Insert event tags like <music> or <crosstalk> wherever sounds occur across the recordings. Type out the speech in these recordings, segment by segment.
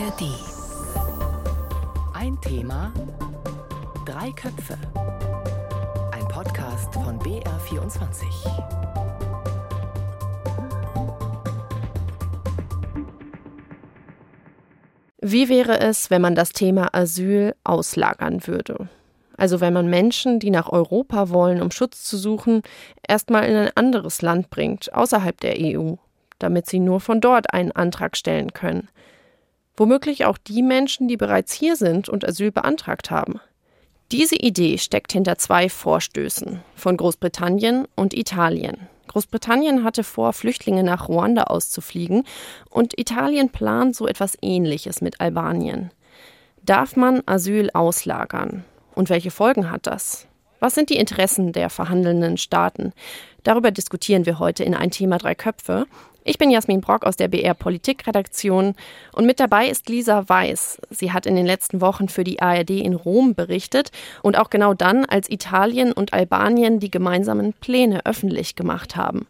ARD. Ein Thema, drei Köpfe. Ein Podcast von BR24. Wie wäre es, wenn man das Thema Asyl auslagern würde? Also wenn man Menschen, die nach Europa wollen, um Schutz zu suchen, erstmal in ein anderes Land bringt, außerhalb der EU, damit sie nur von dort einen Antrag stellen können. Womöglich auch die Menschen, die bereits hier sind und Asyl beantragt haben. Diese Idee steckt hinter zwei Vorstößen von Großbritannien und Italien. Großbritannien hatte vor, Flüchtlinge nach Ruanda auszufliegen und Italien plant so etwas Ähnliches mit Albanien. Darf man Asyl auslagern? Und welche Folgen hat das? Was sind die Interessen der verhandelnden Staaten? Darüber diskutieren wir heute in ein Thema drei Köpfe. Ich bin Jasmin Brock aus der BR Politikredaktion und mit dabei ist Lisa Weiß. Sie hat in den letzten Wochen für die ARD in Rom berichtet und auch genau dann, als Italien und Albanien die gemeinsamen Pläne öffentlich gemacht haben.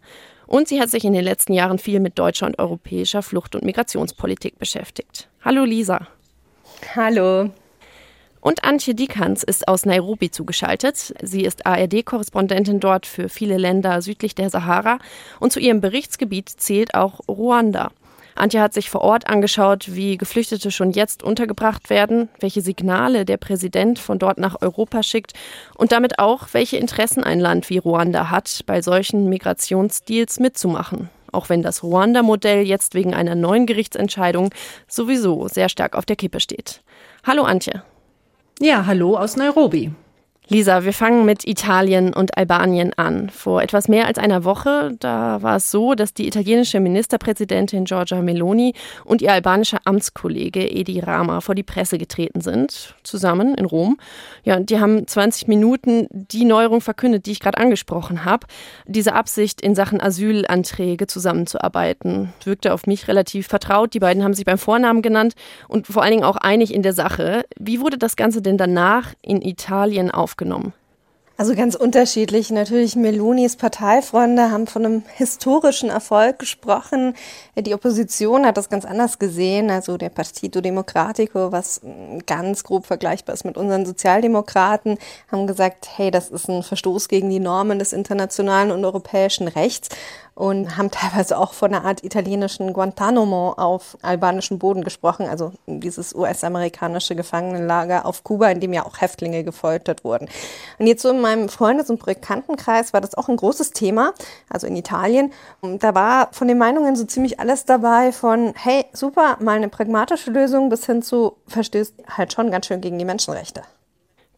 Und sie hat sich in den letzten Jahren viel mit deutscher und europäischer Flucht- und Migrationspolitik beschäftigt. Hallo Lisa. Hallo. Und Antje Diekhans ist aus Nairobi zugeschaltet. Sie ist ARD-Korrespondentin dort für viele Länder südlich der Sahara und zu ihrem Berichtsgebiet zählt auch Ruanda. Antje hat sich vor Ort angeschaut, wie Geflüchtete schon jetzt untergebracht werden, welche Signale der Präsident von dort nach Europa schickt und damit auch, welche Interessen ein Land wie Ruanda hat, bei solchen Migrationsdeals mitzumachen. Auch wenn das Ruanda-Modell jetzt wegen einer neuen Gerichtsentscheidung sowieso sehr stark auf der Kippe steht. Hallo Antje. Ja, hallo aus Nairobi. Lisa, wir fangen mit Italien und Albanien an. Vor etwas mehr als einer Woche, da war es so, dass die italienische Ministerpräsidentin Giorgia Meloni und ihr albanischer Amtskollege Edi Rama vor die Presse getreten sind, zusammen in Rom. Ja, und die haben 20 Minuten die Neuerung verkündet, die ich gerade angesprochen habe, diese Absicht in Sachen Asylanträge zusammenzuarbeiten. Wirkte auf mich relativ vertraut. Die beiden haben sich beim Vornamen genannt und vor allen Dingen auch einig in der Sache. Wie wurde das Ganze denn danach in Italien aufgenommen? Aufgenommen? Also ganz unterschiedlich. Natürlich Melonis Parteifreunde haben von einem historischen Erfolg gesprochen. Die Opposition hat das ganz anders gesehen. Also der Partito Democratico, was ganz grob vergleichbar ist mit unseren Sozialdemokraten, haben gesagt, hey, das ist ein Verstoß gegen die Normen des internationalen und europäischen Rechts und haben teilweise auch von einer Art italienischen Guantanamo auf albanischem Boden gesprochen, also dieses US-amerikanische Gefangenenlager auf Kuba, in dem ja auch Häftlinge gefoltert wurden. Und jetzt so in meinem Freundes- und Bekanntenkreis war das auch ein großes Thema, also in Italien. Und da war von den Meinungen so ziemlich alles dabei von, hey, super, mal eine pragmatische Lösung bis hin zu, verstößt halt schon ganz schön gegen die Menschenrechte.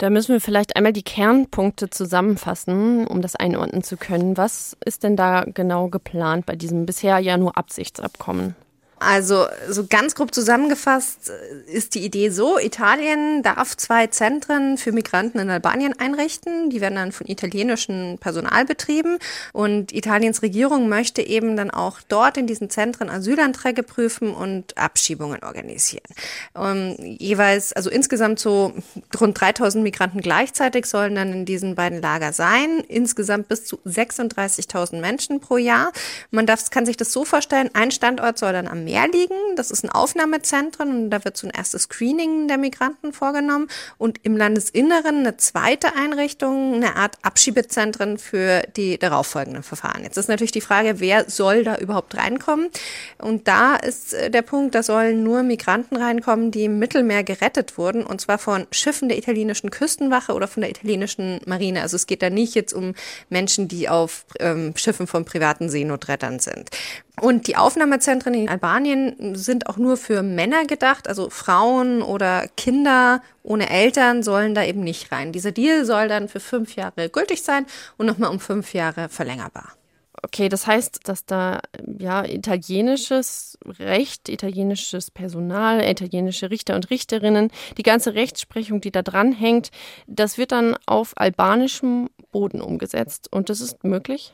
Da müssen wir vielleicht einmal die Kernpunkte zusammenfassen, um das einordnen zu können. Was ist denn da genau geplant bei diesem bisher ja nur Absichtsabkommen? Also so ganz grob zusammengefasst äh, ist die Idee so, Italien darf zwei Zentren für Migranten in Albanien einrichten. Die werden dann von italienischen Personal betrieben. Und Italiens Regierung möchte eben dann auch dort in diesen Zentren Asylanträge prüfen und Abschiebungen organisieren. Um, jeweils, also insgesamt so rund 3000 Migranten gleichzeitig sollen dann in diesen beiden Lager sein. Insgesamt bis zu 36.000 Menschen pro Jahr. Man darf, kann sich das so vorstellen, ein Standort soll dann am Meer liegen. Das ist ein Aufnahmezentrum und da wird so ein erstes Screening der Migranten vorgenommen. Und im Landesinneren eine zweite Einrichtung, eine Art Abschiebezentren für die darauffolgenden Verfahren. Jetzt ist natürlich die Frage, wer soll da überhaupt reinkommen? Und da ist äh, der Punkt, da sollen nur Migranten reinkommen, die im Mittelmeer gerettet wurden, und zwar von Schiffen der italienischen Küstenwache oder von der italienischen Marine. Also es geht da nicht jetzt um Menschen, die auf ähm, Schiffen von privaten Seenotrettern sind. Und die Aufnahmezentren in Albanien sind auch nur für Männer gedacht, also Frauen oder Kinder ohne Eltern sollen da eben nicht rein. Dieser Deal soll dann für fünf Jahre gültig sein und nochmal um fünf Jahre verlängerbar. Okay, das heißt, dass da ja italienisches Recht, italienisches Personal, italienische Richter und Richterinnen, die ganze Rechtsprechung, die da dran hängt, das wird dann auf albanischem Boden umgesetzt und das ist möglich?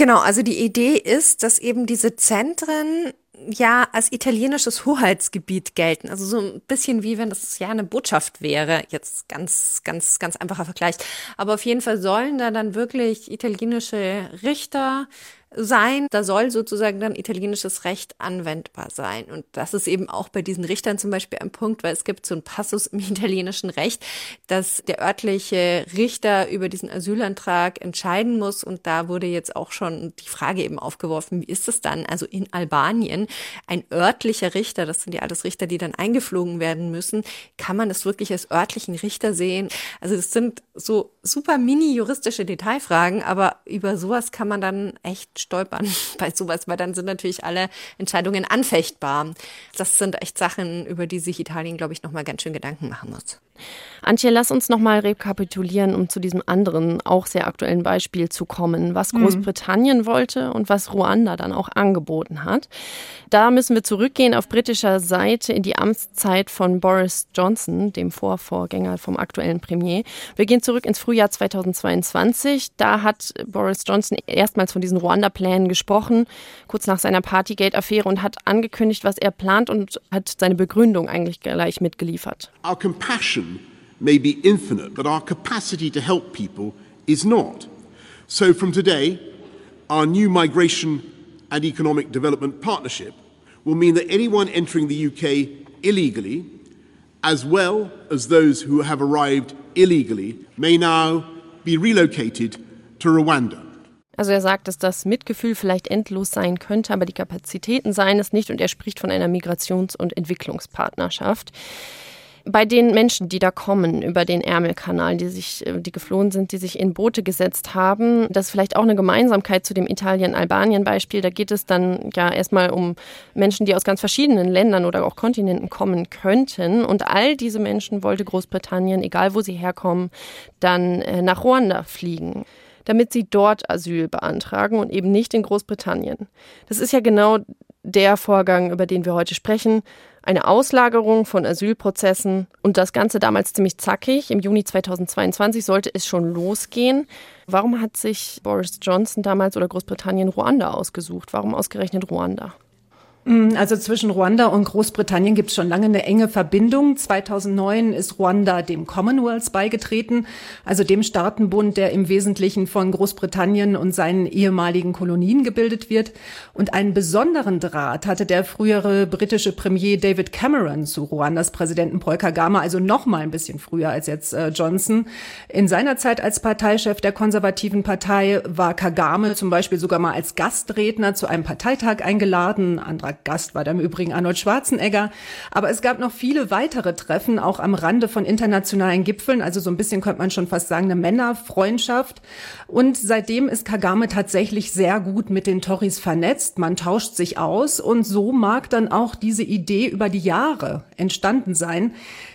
Genau, also die Idee ist, dass eben diese Zentren ja als italienisches Hoheitsgebiet gelten. Also so ein bisschen wie wenn das ja eine Botschaft wäre. Jetzt ganz, ganz, ganz einfacher Vergleich. Aber auf jeden Fall sollen da dann wirklich italienische Richter sein. Da soll sozusagen dann italienisches Recht anwendbar sein. Und das ist eben auch bei diesen Richtern zum Beispiel ein Punkt, weil es gibt so einen Passus im <laughs> italienischen Recht, dass der örtliche Richter über diesen Asylantrag entscheiden muss. Und da wurde jetzt auch schon die Frage eben aufgeworfen, wie ist es dann? Also in Albanien ein örtlicher Richter, das sind ja alles Richter, die dann eingeflogen werden müssen, kann man das wirklich als örtlichen Richter sehen? Also es sind so super mini juristische Detailfragen, aber über sowas kann man dann echt stolpern <laughs> bei sowas, weil dann sind natürlich alle Entscheidungen anfechtbar. Das sind echt Sachen, über die sich Italien, glaube ich, nochmal ganz schön Gedanken machen muss. Antje, lass uns nochmal rekapitulieren, um zu diesem anderen, auch sehr aktuellen Beispiel zu kommen, was mhm. Großbritannien mhm. wollte und was Ruanda dann auch angeboten hat. Da müssen wir zurückgehen auf britischer Seite in die Amtszeit von Boris Johnson, dem Vorvorgänger vom aktuellen Premier. Wir gehen zurück ins Frühjahr 2022. Da hat Boris Johnson erstmals von diesen Ruanda-Plänen gesprochen, kurz nach seiner Partygate-Affäre und hat angekündigt, was er plant und hat seine Begründung eigentlich gleich mitgeliefert. Our compassion may be infinite, but our capacity to help people is not. So from today, our new migration and economic development partnership will mean that anyone entering the UK illegally, as well as those who have arrived illegally, may now be relocated to Rwanda. Also er sagt, dass das Mitgefühl vielleicht endlos sein könnte, aber die Kapazitäten seien es nicht und er spricht von einer Migrations- und Entwicklungspartnerschaft bei den Menschen, die da kommen über den Ärmelkanal, die sich, äh, die geflohen sind, die sich in Boote gesetzt haben, das ist vielleicht auch eine Gemeinsamkeit zu dem Italien-Albanien-Beispiel. Da geht es dann ja erstmal um Menschen, die aus ganz verschiedenen Ländern oder auch Kontinenten kommen könnten. Und all diese Menschen wollte Großbritannien, egal wo sie herkommen, dann äh, nach Ruanda fliegen damit sie dort Asyl beantragen und eben nicht in Großbritannien. Das ist ja genau der Vorgang, über den wir heute sprechen eine Auslagerung von Asylprozessen und das Ganze damals ziemlich zackig. Im Juni 2022 sollte es schon losgehen. Warum hat sich Boris Johnson damals oder Großbritannien Ruanda ausgesucht? Warum ausgerechnet Ruanda? Mm, also zwischen Ruanda und Großbritannien gibt es schon lange eine enge Verbindung. 2009 ist Ruanda dem Commonwealth beigetreten, also dem Staatenbund, der im Wesentlichen von Großbritannien und seinen ehemaligen Kolonien gebildet wird. Und einen besonderen Draht hatte der frühere britische Premier David Cameron zu Ruandas Präsidenten Paul Kagame, also noch mal ein bisschen früher als jetzt äh, Johnson. In seiner Zeit als Parteichef der konservativen Partei war Kagame zum Beispiel sogar mal als Gastredner zu einem Parteitag eingeladen. Anderer Gast war da im Übrigen Arnold Schwarzenegger. Aber es gab noch viele weitere Treffen, auch am Rande von internationalen Gipfeln. Also so ein bisschen könnte man schon fast sagen, eine Männerfreundschaft. Und seitdem ist Kagame tatsächlich sehr gut mit den Tories vernetzt. Man tauscht sich aus. Und so mag dann auch diese Idee über die Jahre entstanden sein,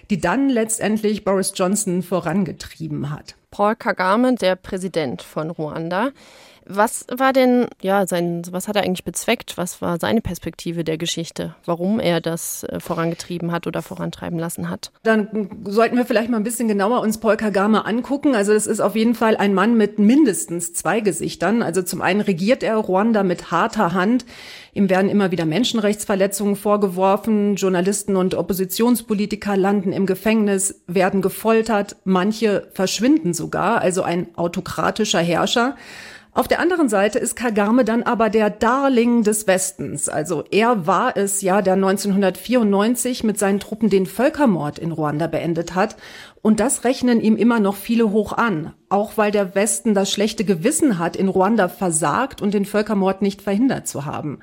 die dann letztendlich Boris Johnson vorangetrieben hat. Paul Kagame, der Präsident von Ruanda, was war denn, ja, sein, was hat er eigentlich bezweckt? Was war seine Perspektive der Geschichte? Warum er das äh, vorangetrieben hat oder vorantreiben lassen hat? Dann sollten wir vielleicht mal ein bisschen genauer uns Paul Kagame angucken. Also das ist auf jeden Fall ein Mann mit mindestens zwei Gesichtern. Also zum einen regiert er Ruanda mit harter Hand. Ihm werden immer wieder Menschenrechtsverletzungen vorgeworfen. Journalisten und Oppositionspolitiker landen im Gefängnis, werden gefoltert. Manche verschwinden sogar. Also ein autokratischer Herrscher. Auf der anderen Seite ist Kagame dann aber der Darling des Westens. Also er war es ja, der 1994 mit seinen Truppen den Völkermord in Ruanda beendet hat. Und das rechnen ihm immer noch viele hoch an. Auch weil der Westen das schlechte Gewissen hat, in Ruanda versagt und den Völkermord nicht verhindert zu haben.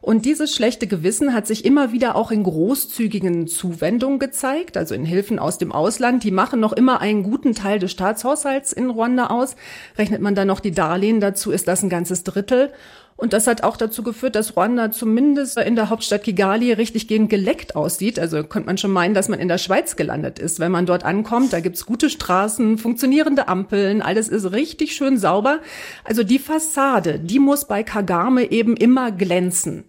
Und dieses schlechte Gewissen hat sich immer wieder auch in großzügigen Zuwendungen gezeigt, also in Hilfen aus dem Ausland. Die machen noch immer einen guten Teil des Staatshaushalts in Ruanda aus. Rechnet man dann noch die Darlehen dazu, ist das ein ganzes Drittel. Und das hat auch dazu geführt, dass Ruanda zumindest in der Hauptstadt Kigali richtig gegen geleckt aussieht. Also könnte man schon meinen, dass man in der Schweiz gelandet ist. Wenn man dort ankommt, da gibt's gute Straßen, funktionierende Ampeln, alles ist richtig schön sauber. Also die Fassade, die muss bei Kagame eben immer glänzen.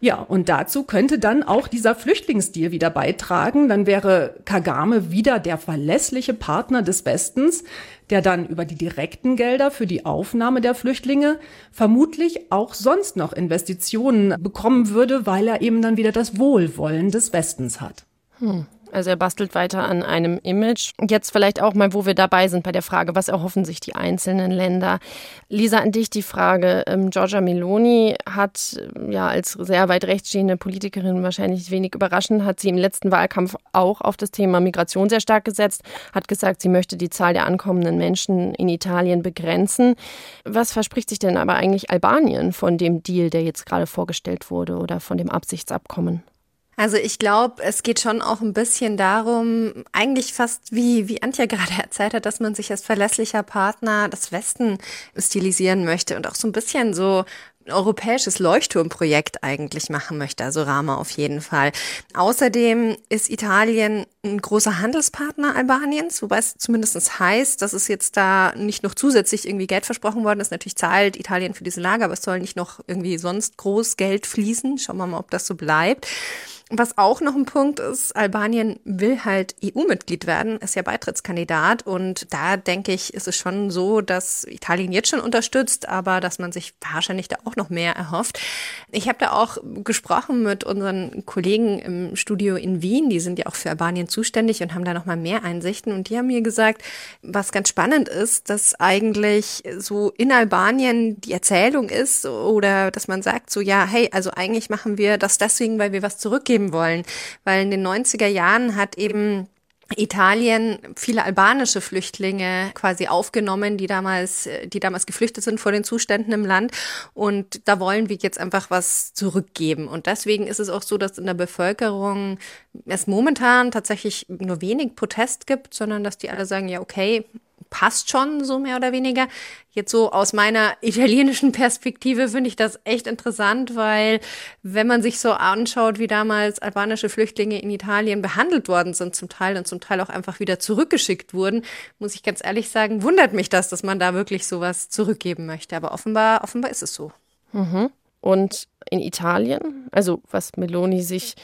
Ja, und dazu könnte dann auch dieser Flüchtlingsdeal wieder beitragen. Dann wäre Kagame wieder der verlässliche Partner des Westens, der dann über die direkten Gelder für die Aufnahme der Flüchtlinge vermutlich auch sonst noch Investitionen bekommen würde, weil er eben dann wieder das Wohlwollen des Westens hat. Hm. Also er bastelt weiter an einem Image. Jetzt vielleicht auch mal, wo wir dabei sind bei der Frage, was erhoffen sich die einzelnen Länder? Lisa, an dich die Frage. Ähm, Giorgia Meloni hat ja als sehr weit rechtsstehende Politikerin wahrscheinlich wenig überraschend, hat sie im letzten Wahlkampf auch auf das Thema Migration sehr stark gesetzt, hat gesagt, sie möchte die Zahl der ankommenden Menschen in Italien begrenzen. Was verspricht sich denn aber eigentlich Albanien von dem Deal, der jetzt gerade vorgestellt wurde oder von dem Absichtsabkommen? Also ich glaube, es geht schon auch ein bisschen darum, eigentlich fast wie, wie Antje gerade <laughs> erzählt hat, dass man sich als verlässlicher Partner des Westen stilisieren möchte und auch so ein bisschen so ein europäisches Leuchtturmprojekt eigentlich machen möchte, also Rama auf jeden Fall. Außerdem ist Italien ein großer Handelspartner Albaniens, wobei es zumindest heißt, dass es jetzt da nicht noch zusätzlich irgendwie Geld versprochen worden ist. Natürlich zahlt Italien für diese Lager, aber es soll nicht noch irgendwie sonst groß Geld fließen. Schauen wir mal, ob das so bleibt. Was auch noch ein Punkt ist, Albanien will halt EU-Mitglied werden, ist ja Beitrittskandidat. Und da denke ich, ist es schon so, dass Italien jetzt schon unterstützt, aber dass man sich wahrscheinlich da auch noch mehr erhofft. Ich habe da auch gesprochen mit unseren Kollegen im Studio in Wien, die sind ja auch für Albanien zuständig und haben da noch mal mehr Einsichten. Und die haben mir gesagt, was ganz spannend ist, dass eigentlich so in Albanien die Erzählung ist oder dass man sagt so, ja, hey, also eigentlich machen wir das deswegen, weil wir was zurückgeben geben wollen. Weil in den 90er Jahren hat eben Italien viele albanische Flüchtlinge quasi aufgenommen, die damals, die damals geflüchtet sind vor den Zuständen im Land. Und da wollen wir jetzt einfach was zurückgeben. Und deswegen ist es auch so, dass in der Bevölkerung es momentan tatsächlich nur wenig Protest gibt, sondern dass die alle sagen, ja, okay, passt schon, so mehr oder weniger. Jetzt so aus meiner italienischen Perspektive finde ich das echt interessant, weil wenn man sich so anschaut, wie damals albanische Flüchtlinge in Italien behandelt worden sind zum Teil und zum Teil auch einfach wieder zurückgeschickt wurden, muss ich ganz ehrlich sagen, wundert mich das, dass man da wirklich sowas zurückgeben möchte. Aber offenbar, offenbar ist es so. Mhm. Und in Italien, also was Meloni sich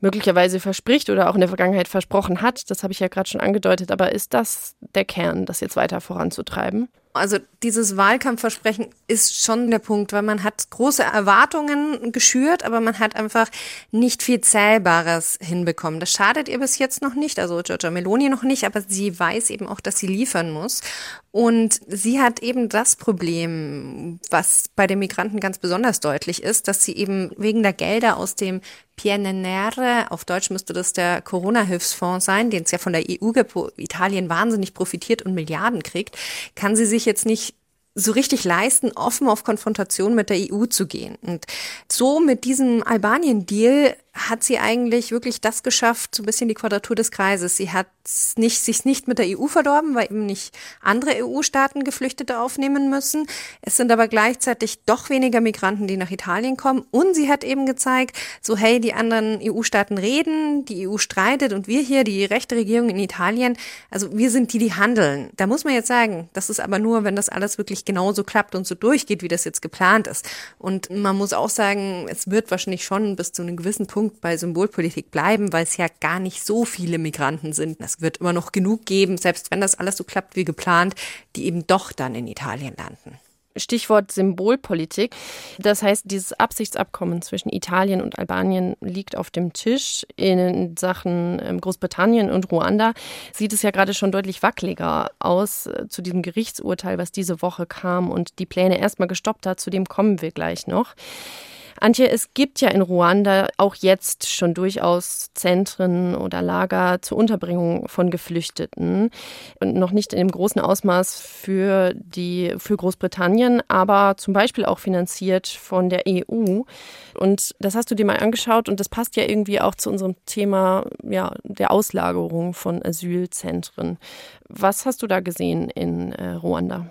möglicherweise verspricht oder auch in der Vergangenheit versprochen hat. Das habe ich ja gerade schon angedeutet. Aber ist das der Kern, das jetzt weiter voranzutreiben? Also dieses Wahlkampfversprechen ist schon der Punkt, weil man hat große Erwartungen geschürt, aber man hat einfach nicht viel Zählbares hinbekommen. Das schadet ihr bis jetzt noch nicht, also Giorgia Meloni noch nicht, aber sie weiß eben auch, dass sie liefern muss. Und sie hat eben das Problem, was bei den Migranten ganz besonders deutlich ist, dass sie eben wegen der Gelder aus dem PNNR, auf Deutsch müsste das der Corona-Hilfsfonds sein, den es ja von der EU gibt, wo Italien wahnsinnig profitiert und Milliarden kriegt, kann sie sich jetzt nicht so richtig leisten, offen auf Konfrontation mit der EU zu gehen. Und so mit diesem Albanien-Deal hat sie eigentlich wirklich das geschafft, so ein bisschen die Quadratur des Kreises. Sie hat nicht, sich nicht mit der EU verdorben, weil eben nicht andere EU-Staaten Geflüchtete aufnehmen müssen. Es sind aber gleichzeitig doch weniger Migranten, die nach Italien kommen. Und sie hat eben gezeigt, so hey, die anderen EU-Staaten reden, die EU streitet und wir hier, die rechte Regierung in Italien, also wir sind die, die handeln. Da muss man jetzt sagen, das ist aber nur, wenn das alles wirklich genauso klappt und so durchgeht, wie das jetzt geplant ist. Und man muss auch sagen, es wird wahrscheinlich schon bis zu einem gewissen Punkt Punkt bei Symbolpolitik bleiben, weil es ja gar nicht so viele Migranten sind. Es wird immer noch genug geben, selbst wenn das alles so klappt wie geplant, die eben doch dann in Italien landen. Stichwort Symbolpolitik. Das heißt, dieses Absichtsabkommen zwischen Italien und Albanien liegt auf dem Tisch. In Sachen ähm, Großbritannien und Ruanda sieht es ja gerade schon deutlich wackeliger aus äh, zu diesem Gerichtsurteil, was diese Woche kam und die Pläne erstmal gestoppt hat. Zu dem kommen wir gleich noch. Antje, es gibt ja in Ruanda auch jetzt schon durchaus Zentren oder Lager zur Unterbringung von Geflüchteten und noch nicht in dem großen Ausmaß für die für Großbritannien, aber zum Beispiel auch finanziert von der EU. Und das hast du dir mal angeschaut und das passt ja irgendwie auch zu unserem Thema ja, der Auslagerung von Asylzentren. Was hast du da gesehen in äh, Ruanda?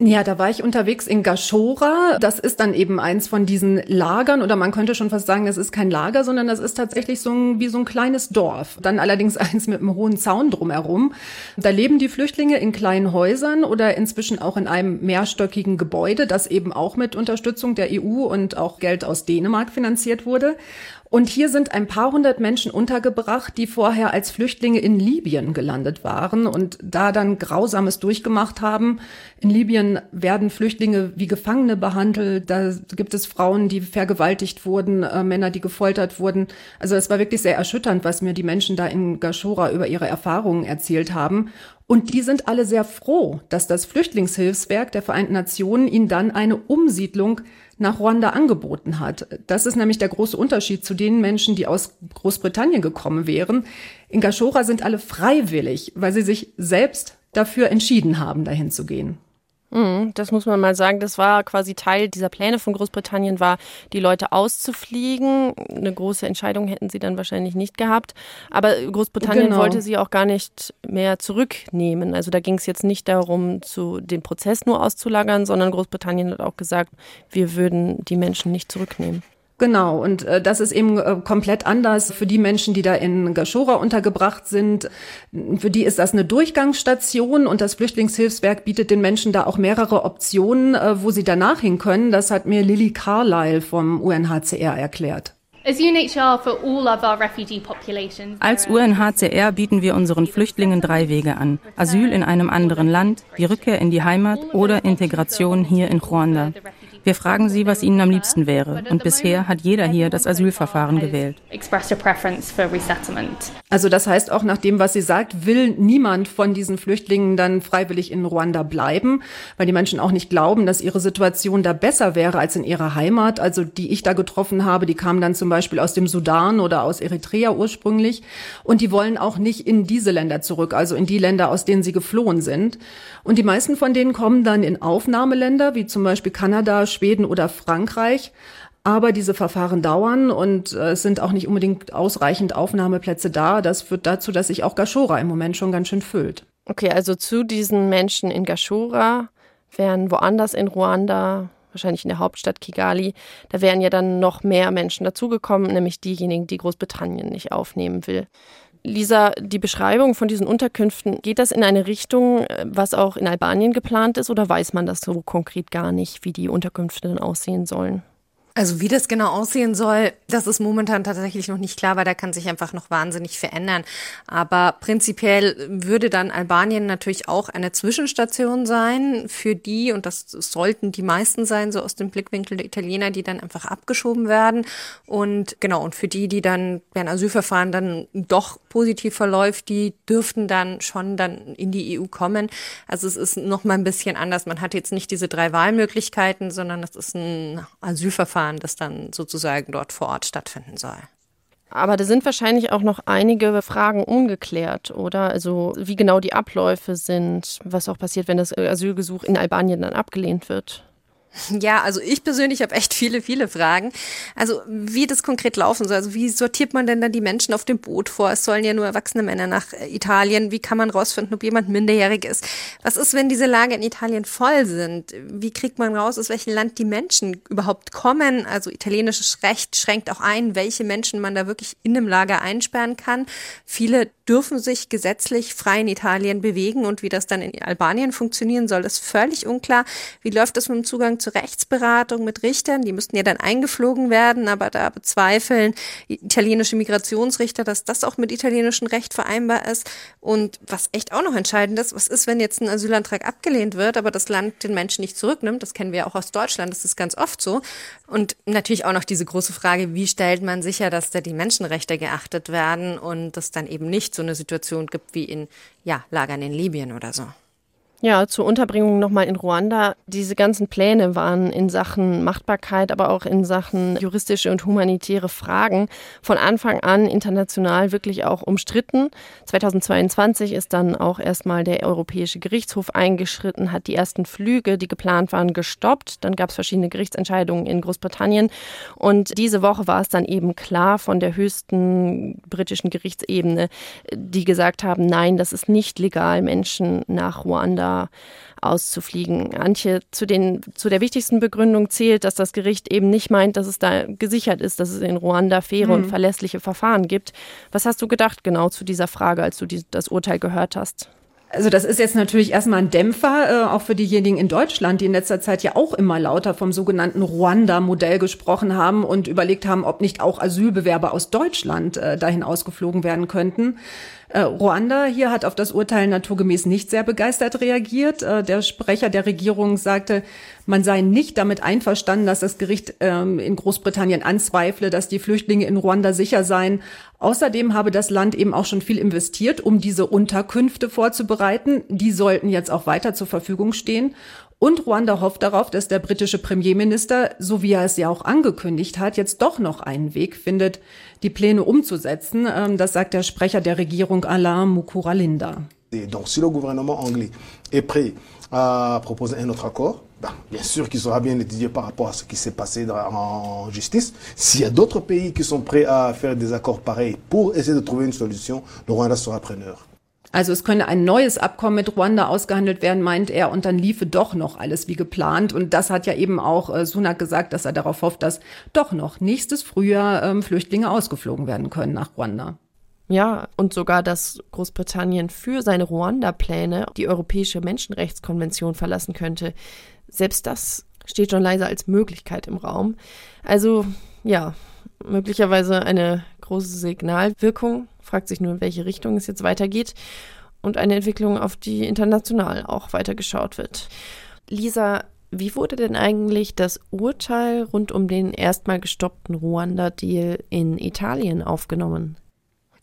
Ja, da war ich unterwegs in Gashora. Das ist dann eben eins von diesen Lagern oder man könnte schon fast sagen, das ist kein Lager, sondern das ist tatsächlich so ein, wie so ein kleines Dorf. Dann allerdings <laughs> eins mit einem hohen Zaun drumherum. Da leben die Flüchtlinge in kleinen Häusern oder inzwischen auch in einem mehrstöckigen Gebäude, das eben auch mit Unterstützung der EU und auch Geld aus Dänemark finanziert wurde. Und hier sind ein paar hundert Menschen untergebracht, die vorher als Flüchtlinge in Libyen gelandet waren und da dann Grausames durchgemacht haben. In Libyen werden Flüchtlinge wie Gefangene behandelt. Da gibt es Frauen, die vergewaltigt wurden, äh, Männer, die gefoltert wurden. Also es war wirklich sehr erschütternd, was mir die Menschen da in Gashora über ihre Erfahrungen erzählt haben. Und die sind alle sehr froh, dass das Flüchtlingshilfswerk der Vereinten Nationen ihnen dann eine Umsiedlung nach Ruanda angeboten hat. Das ist nämlich der große Unterschied zu den Menschen, die aus Großbritannien gekommen wären. In Gashora sind alle freiwillig, weil sie sich selbst dafür entschieden haben, dahin zu gehen. Mhm, das muss man mal sagen. Das war quasi Teil dieser Pläne von Großbritannien, war die Leute auszufliegen. Eine große Entscheidung hätten sie dann wahrscheinlich nicht gehabt. Aber Großbritannien genau. wollte sie auch gar nicht mehr zurücknehmen. Also da ging es jetzt nicht darum, zu, den Prozess nur auszulagern, sondern Großbritannien hat auch gesagt, wir würden die Menschen nicht zurücknehmen. Genau, und äh, das ist eben äh, komplett anders für die Menschen, die da in Gashora untergebracht sind. Für die ist das eine Durchgangsstation und das Flüchtlingshilfswerk bietet den Menschen da auch mehrere Optionen, äh, wo sie danach hin können. Das hat mir Lily Carlyle vom UNHCR erklärt. Als UNHCR bieten wir unseren Flüchtlingen drei Wege an. Asyl in einem anderen Land, die Rückkehr in die Heimat oder Integration hier in Ruanda. Wir fragen sie, was ihnen am liebsten wäre. Und bisher hat jeder hier das Asylverfahren gewählt. Also das heißt auch nach dem, was sie sagt, will niemand von diesen Flüchtlingen dann freiwillig in Ruanda bleiben, weil die Menschen auch nicht glauben, dass ihre Situation da besser wäre als in ihrer Heimat. Also die ich da getroffen habe, die kamen dann zum Beispiel aus dem Sudan oder aus Eritrea ursprünglich. Und die wollen auch nicht in diese Länder zurück, also in die Länder, aus denen sie geflohen sind. Und die meisten von denen kommen dann in Aufnahmeländer, wie zum Beispiel Kanada, Schweden oder Frankreich. Aber diese Verfahren dauern und äh, es sind auch nicht unbedingt ausreichend Aufnahmeplätze da. Das führt dazu, dass sich auch Gashora im Moment schon ganz schön füllt. Okay, also zu diesen Menschen in Gashora wären woanders in Ruanda, wahrscheinlich in der Hauptstadt Kigali, da wären ja dann noch mehr Menschen dazugekommen, nämlich diejenigen, die Großbritannien nicht aufnehmen will. Lisa, die Beschreibung von diesen Unterkünften, geht das in eine Richtung, äh, was auch in Albanien geplant ist, oder weiß man das so konkret gar nicht, wie die Unterkünfte dann aussehen sollen? Also wie das genau aussehen soll, das ist momentan tatsächlich noch nicht klar, weil da kann sich einfach noch wahnsinnig verändern. Aber prinzipiell würde dann Albanien natürlich auch eine Zwischenstation sein für die, und das sollten die meisten sein, so aus dem Blickwinkel der Italiener, die dann einfach abgeschoben werden. Und genau, und für die, die dann, deren Asylverfahren dann doch positiv verläuft, die dürften dann schon dann in die EU kommen. Also es ist noch mal ein bisschen anders. Man hat jetzt nicht diese drei Wahlmöglichkeiten, sondern es ist ein Asylverfahren Verfahren, das dann sozusagen dort vor Ort stattfinden soll. Aber da sind wahrscheinlich auch noch einige Fragen ungeklärt, oder? Also wie genau die Abläufe sind, was auch passiert, wenn das Asylgesuch in Albanien dann abgelehnt wird. Ja, also ich persönlich habe echt viele, viele Fragen. Also wie das konkret laufen soll. Also wie sortiert man denn dann die Menschen auf dem Boot vor? Es sollen ja nur erwachsene Männer nach äh, Italien. Wie kann man rausfinden, ob jemand minderjährig ist? Was ist, wenn diese Lager in Italien voll sind? Wie kriegt man raus, aus welchem Land die Menschen überhaupt kommen? Also italienisches Recht schränkt auch ein, welche Menschen man da wirklich in einem Lager einsperren kann. Viele dürfen sich gesetzlich frei in Italien bewegen und wie das dann in Albanien funktionieren soll, ist völlig unklar. Wie läuft das mit dem Zugang zur Rechtsberatung mit Richtern? Die müssten ja dann eingeflogen werden, aber da bezweifeln italienische Migrationsrichter, dass das auch mit italienischem Recht vereinbar ist. Und was echt auch noch entscheidend ist, was ist, wenn jetzt ein Asylantrag abgelehnt wird, aber das Land den Menschen nicht zurücknimmt? Das kennen wir auch aus Deutschland, das ist ganz oft so. Und natürlich auch noch diese große Frage, wie stellt man sicher, dass da die Menschenrechte geachtet werden und das dann eben nicht so eine Situation gibt wie in ja, Lagern in Libyen oder so. Ja, zur Unterbringung nochmal in Ruanda. Diese ganzen Pläne waren in Sachen Machtbarkeit, aber auch in Sachen juristische und humanitäre Fragen von Anfang an international wirklich auch umstritten. 2022 ist dann auch erstmal der Europäische Gerichtshof eingeschritten, hat die ersten Flüge, die geplant waren, gestoppt. Dann gab es verschiedene Gerichtsentscheidungen in Großbritannien. Und diese Woche war es dann eben klar von der höchsten britischen Gerichtsebene, die gesagt haben, nein, das ist nicht legal, Menschen nach Ruanda auszufliegen. Antje, zu, den, zu der wichtigsten Begründung zählt, dass das Gericht eben nicht meint, dass es da gesichert ist, dass es in Ruanda faire mhm. und verlässliche Verfahren gibt. Was hast du gedacht genau zu dieser Frage, als du die, das Urteil gehört hast? Also das ist jetzt natürlich erstmal ein Dämpfer, äh, auch für diejenigen in Deutschland, die in letzter Zeit ja auch immer lauter vom sogenannten Ruanda-Modell gesprochen haben und überlegt haben, ob nicht auch Asylbewerber aus Deutschland äh, dahin ausgeflogen werden könnten. Äh, Ruanda hier hat auf das Urteil naturgemäß nicht sehr begeistert reagiert. Äh, der Sprecher der Regierung sagte, man sei nicht damit einverstanden, dass das Gericht ähm, in Großbritannien anzweifle, dass die Flüchtlinge in Ruanda sicher seien. Außerdem habe das Land eben auch schon viel investiert, um diese Unterkünfte vorzubereiten. Die sollten jetzt auch weiter zur Verfügung stehen. Und Ruanda hofft darauf, dass der britische Premierminister, so wie er es ja auch angekündigt hat, jetzt doch noch einen Weg findet, die Pläne umzusetzen. Ähm, das sagt der Sprecher der Regierung Alain Mukuralinda. Donc si le gouvernement anglais est prêt à proposer un autre accord, bien sûr qu'il sera bien étudié par rapport à ce qui s'est passé en justice. S'il y a d'autres pays qui sont prêts à faire des accords pareils pour essayer de trouver une solution, le Rwanda sera preneur. Also es könne ein neues Abkommen mit Ruanda ausgehandelt werden, meint er, und dann liefe doch noch alles wie geplant. Und das hat ja eben auch äh, Sunak gesagt, dass er darauf hofft, dass doch noch nächstes Frühjahr ähm, Flüchtlinge ausgeflogen werden können nach Ruanda. Ja, und sogar, dass Großbritannien für seine Ruanda-Pläne die Europäische Menschenrechtskonvention verlassen könnte. Selbst das steht schon leise als Möglichkeit im Raum. Also ja, möglicherweise eine große Signalwirkung fragt sich nur, in welche Richtung es jetzt weitergeht und eine Entwicklung, auf die international auch weitergeschaut wird. Lisa, wie wurde denn eigentlich das Urteil rund um den erstmal gestoppten Ruanda-Deal in Italien aufgenommen?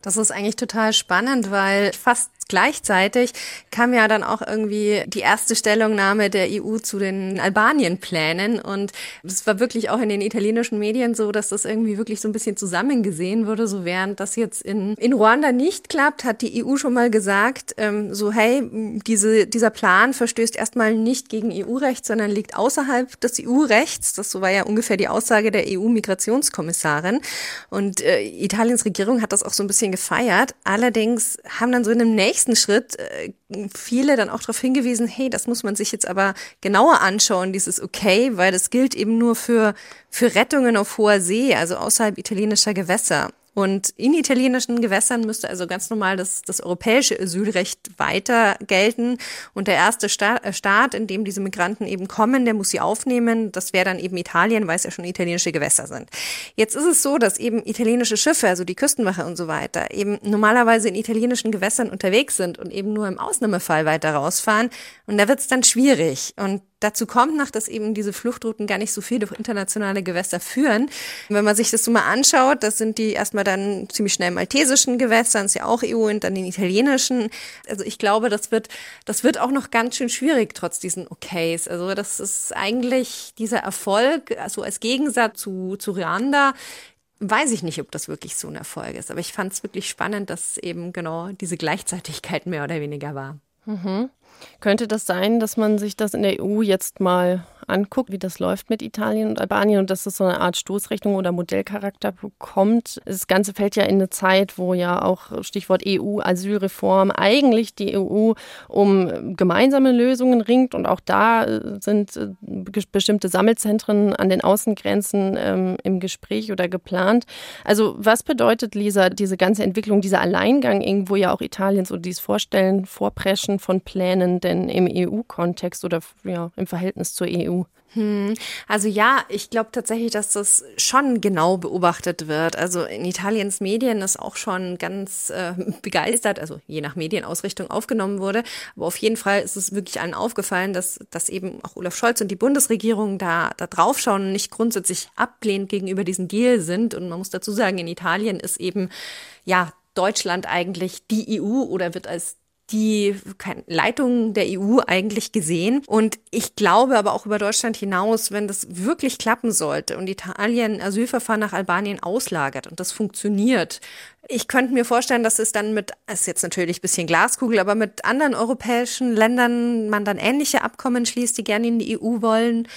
Das ist eigentlich total spannend, weil fast gleichzeitig kam ja dann auch irgendwie die erste Stellungnahme der EU zu den Albanien-Plänen und es war wirklich auch in den italienischen Medien so, dass das irgendwie wirklich so ein bisschen zusammengesehen wurde, so während das jetzt in, in Ruanda nicht klappt, hat die EU schon mal gesagt, ähm, so hey, diese, dieser Plan verstößt erstmal nicht gegen EU-Recht, sondern liegt außerhalb des EU-Rechts. Das so war ja ungefähr die Aussage der EU-Migrationskommissarin und äh, Italiens Regierung hat das auch so ein bisschen gefeiert. Allerdings haben dann so in einem nächsten nächsten Schritt äh, viele dann auch darauf hingewiesen, hey, das muss man sich jetzt aber genauer anschauen, dieses Okay, weil das gilt eben nur für, für Rettungen auf hoher See, also außerhalb italienischer Gewässer. Und in italienischen Gewässern müsste also ganz normal das, das europäische Asylrecht weiter gelten. Und der erste äh, Staat, in dem diese Migranten eben kommen, der muss sie aufnehmen. Das wäre dann eben Italien, weil es ja schon italienische Gewässer sind. Jetzt ist es so, dass eben italienische Schiffe, also die Küstenwache und so weiter, eben normalerweise in italienischen Gewässern unterwegs sind und eben nur im Ausnahmefall weiter rausfahren. Und da wird es dann schwierig. Und Dazu kommt noch, dass eben diese Fluchtrouten gar nicht so viel durch internationale Gewässer führen. Wenn man sich das so mal anschaut, das sind die erstmal dann ziemlich schnell maltesischen Gewässern, ist ja auch EU und dann den italienischen. Also ich glaube, das wird, das wird auch noch ganz schön schwierig trotz diesen Okays. Also das ist eigentlich dieser Erfolg, also als Gegensatz zu, zu Ruanda, weiß ich nicht, ob das wirklich so ein Erfolg ist. Aber ich fand es wirklich spannend, dass eben genau diese Gleichzeitigkeit mehr oder weniger war. Mhm. Könnte das sein, dass man sich das in der EU jetzt mal anguckt, wie das läuft mit Italien und Albanien und dass das so eine Art Stoßrechnung oder Modellcharakter bekommt? Das Ganze fällt ja in eine Zeit, wo ja auch Stichwort EU-Asylreform eigentlich die EU um gemeinsame Lösungen ringt und auch da äh, sind äh, bestimmte Sammelzentren an den Außengrenzen ähm, im Gespräch oder geplant. Also was bedeutet, Lisa, diese ganze Entwicklung, dieser Alleingang irgendwo ja auch Italiens oder dieses Vorstellen, Vorpreschen von Plänen denn im EU-Kontext oder ja, im Verhältnis zur EU? Hm. Also ja, ich glaube tatsächlich, dass das schon genau beobachtet wird. Also in Italiens Medien ist auch schon ganz äh, begeistert, also je nach Medienausrichtung aufgenommen wurde. Aber auf jeden Fall ist es wirklich allen aufgefallen, dass, dass eben auch Olaf Scholz und die Bundesregierung da, da draufschauen und nicht grundsätzlich ablehnend gegenüber diesem Deal sind. Und man muss dazu sagen, in Italien ist eben, ja, Deutschland eigentlich die EU oder wird als die Leitung der EU eigentlich gesehen. Und ich glaube aber auch über Deutschland hinaus, wenn das wirklich klappen sollte und Italien Asylverfahren nach Albanien auslagert und das funktioniert, ich könnte mir vorstellen, dass es dann mit, es ist jetzt natürlich ein bisschen Glaskugel, aber mit anderen europäischen Ländern man dann ähnliche Abkommen schließt, die gerne in die EU wollen,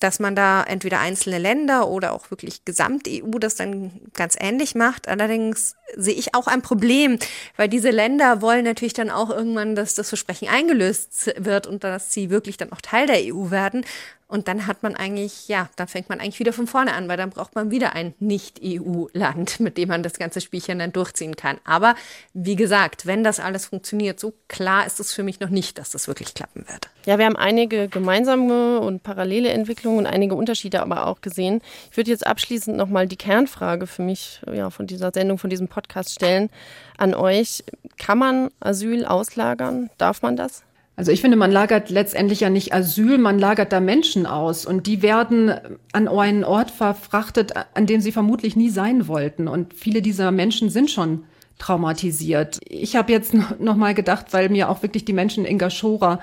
dass man da entweder einzelne Länder oder auch wirklich Gesamt-EU das dann ganz ähnlich macht. Allerdings sehe ich auch ein Problem, weil diese Länder wollen natürlich dann auch irgendwann, dass das Versprechen eingelöst wird und dass sie wirklich dann auch Teil der EU werden. Und dann hat man eigentlich, ja, dann fängt man eigentlich wieder von vorne an, weil dann braucht man wieder ein Nicht-EU-Land, mit dem man das ganze Spielchen dann durchziehen kann. Aber wie gesagt, wenn das alles funktioniert, so klar ist es für mich noch nicht, dass das wirklich klappen wird. Ja, wir haben einige gemeinsame und parallele Entwicklungen und einige Unterschiede aber auch gesehen. Ich würde jetzt abschließend nochmal die Kernfrage für mich ja, von dieser Sendung, von diesem Podcast stellen an euch. Kann man Asyl auslagern? Darf man das? Also ich finde, man lagert letztendlich ja nicht Asyl, man lagert da Menschen aus und die werden an einen Ort verfrachtet, an dem sie vermutlich nie sein wollten. Und viele dieser Menschen sind schon traumatisiert. Ich habe jetzt noch mal gedacht, weil mir auch wirklich die Menschen in Gashora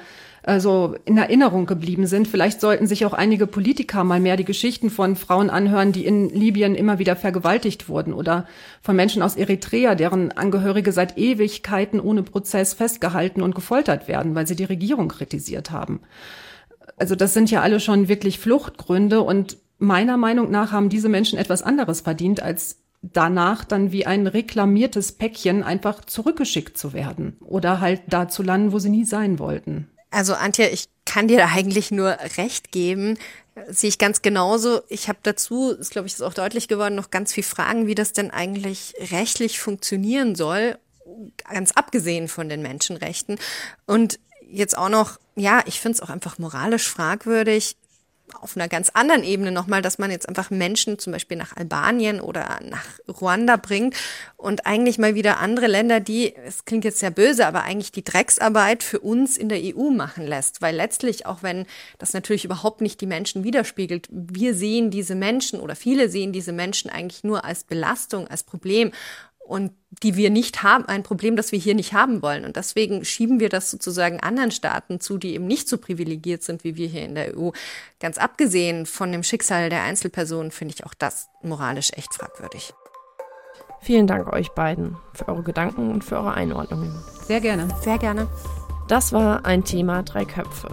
also in Erinnerung geblieben sind. Vielleicht sollten sich auch einige Politiker mal mehr die Geschichten von Frauen anhören, die in Libyen immer wieder vergewaltigt wurden oder von Menschen aus Eritrea, deren Angehörige seit Ewigkeiten ohne Prozess festgehalten und gefoltert werden, weil sie die Regierung kritisiert haben. Also das sind ja alle schon wirklich Fluchtgründe und meiner Meinung nach haben diese Menschen etwas anderes verdient, als danach dann wie ein reklamiertes Päckchen einfach zurückgeschickt zu werden oder halt da zu landen, wo sie nie sein wollten. Also Antje, ich kann dir da eigentlich nur recht geben. Sehe ich ganz genauso. Ich habe dazu, ist glaube ich ist auch deutlich geworden, noch ganz viel Fragen, wie das denn eigentlich rechtlich funktionieren soll, ganz abgesehen von den Menschenrechten. Und jetzt auch noch, ja, ich finde es auch einfach moralisch fragwürdig, auf einer ganz anderen Ebene nochmal, dass man jetzt einfach Menschen zum Beispiel nach Albanien oder nach Ruanda bringt und eigentlich mal wieder andere Länder, die, es klingt jetzt sehr böse, aber eigentlich die Drecksarbeit für uns in der EU machen lässt. Weil letztlich, auch wenn das natürlich überhaupt nicht die Menschen widerspiegelt, wir sehen diese Menschen oder viele sehen diese Menschen eigentlich nur als Belastung, als Problem und die wir nicht haben, ein Problem, das wir hier nicht haben wollen. Und deswegen schieben wir das sozusagen anderen Staaten zu, die eben nicht so privilegiert sind wie wir hier in der EU. Ganz abgesehen von dem Schicksal der Einzelpersonen finde ich auch das moralisch echt fragwürdig. Vielen Dank euch beiden für eure Gedanken und für eure Einordnungen. Sehr gerne. Sehr gerne. Das war ein Thema Drei Köpfe.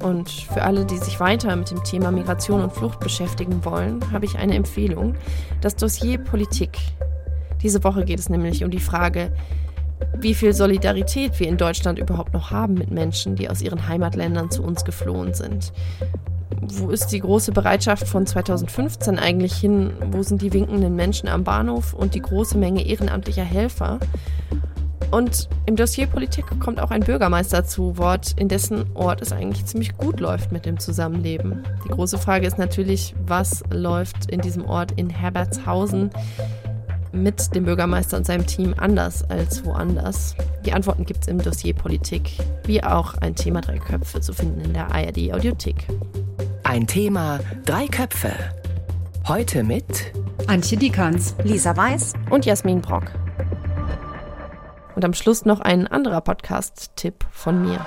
Und für alle, die sich weiter mit dem Thema Migration und Flucht beschäftigen wollen, habe ich eine Empfehlung. Das Dossier Politik diese Woche geht es nämlich um die Frage, wie viel Solidarität wir in Deutschland überhaupt noch haben mit Menschen, die aus ihren Heimatländern zu uns geflohen sind. Wo ist die große Bereitschaft von 2015 eigentlich hin? Wo sind die winkenden Menschen am Bahnhof und die große Menge ehrenamtlicher Helfer? Und im Dossier Politik kommt auch ein Bürgermeister zu Wort, in dessen Ort es eigentlich ziemlich gut läuft mit dem Zusammenleben. Die große Frage ist natürlich, was läuft in diesem Ort in Herbertshausen? Mit dem Bürgermeister und seinem Team anders als woanders? Die Antworten gibt es im Dossier Politik, wie auch ein Thema Drei Köpfe zu finden in der ARD Audiothek. Ein Thema Drei Köpfe. Heute mit Antje Dikans, Lisa Weiß und Jasmin Brock. Und am Schluss noch ein anderer Podcast-Tipp von mir.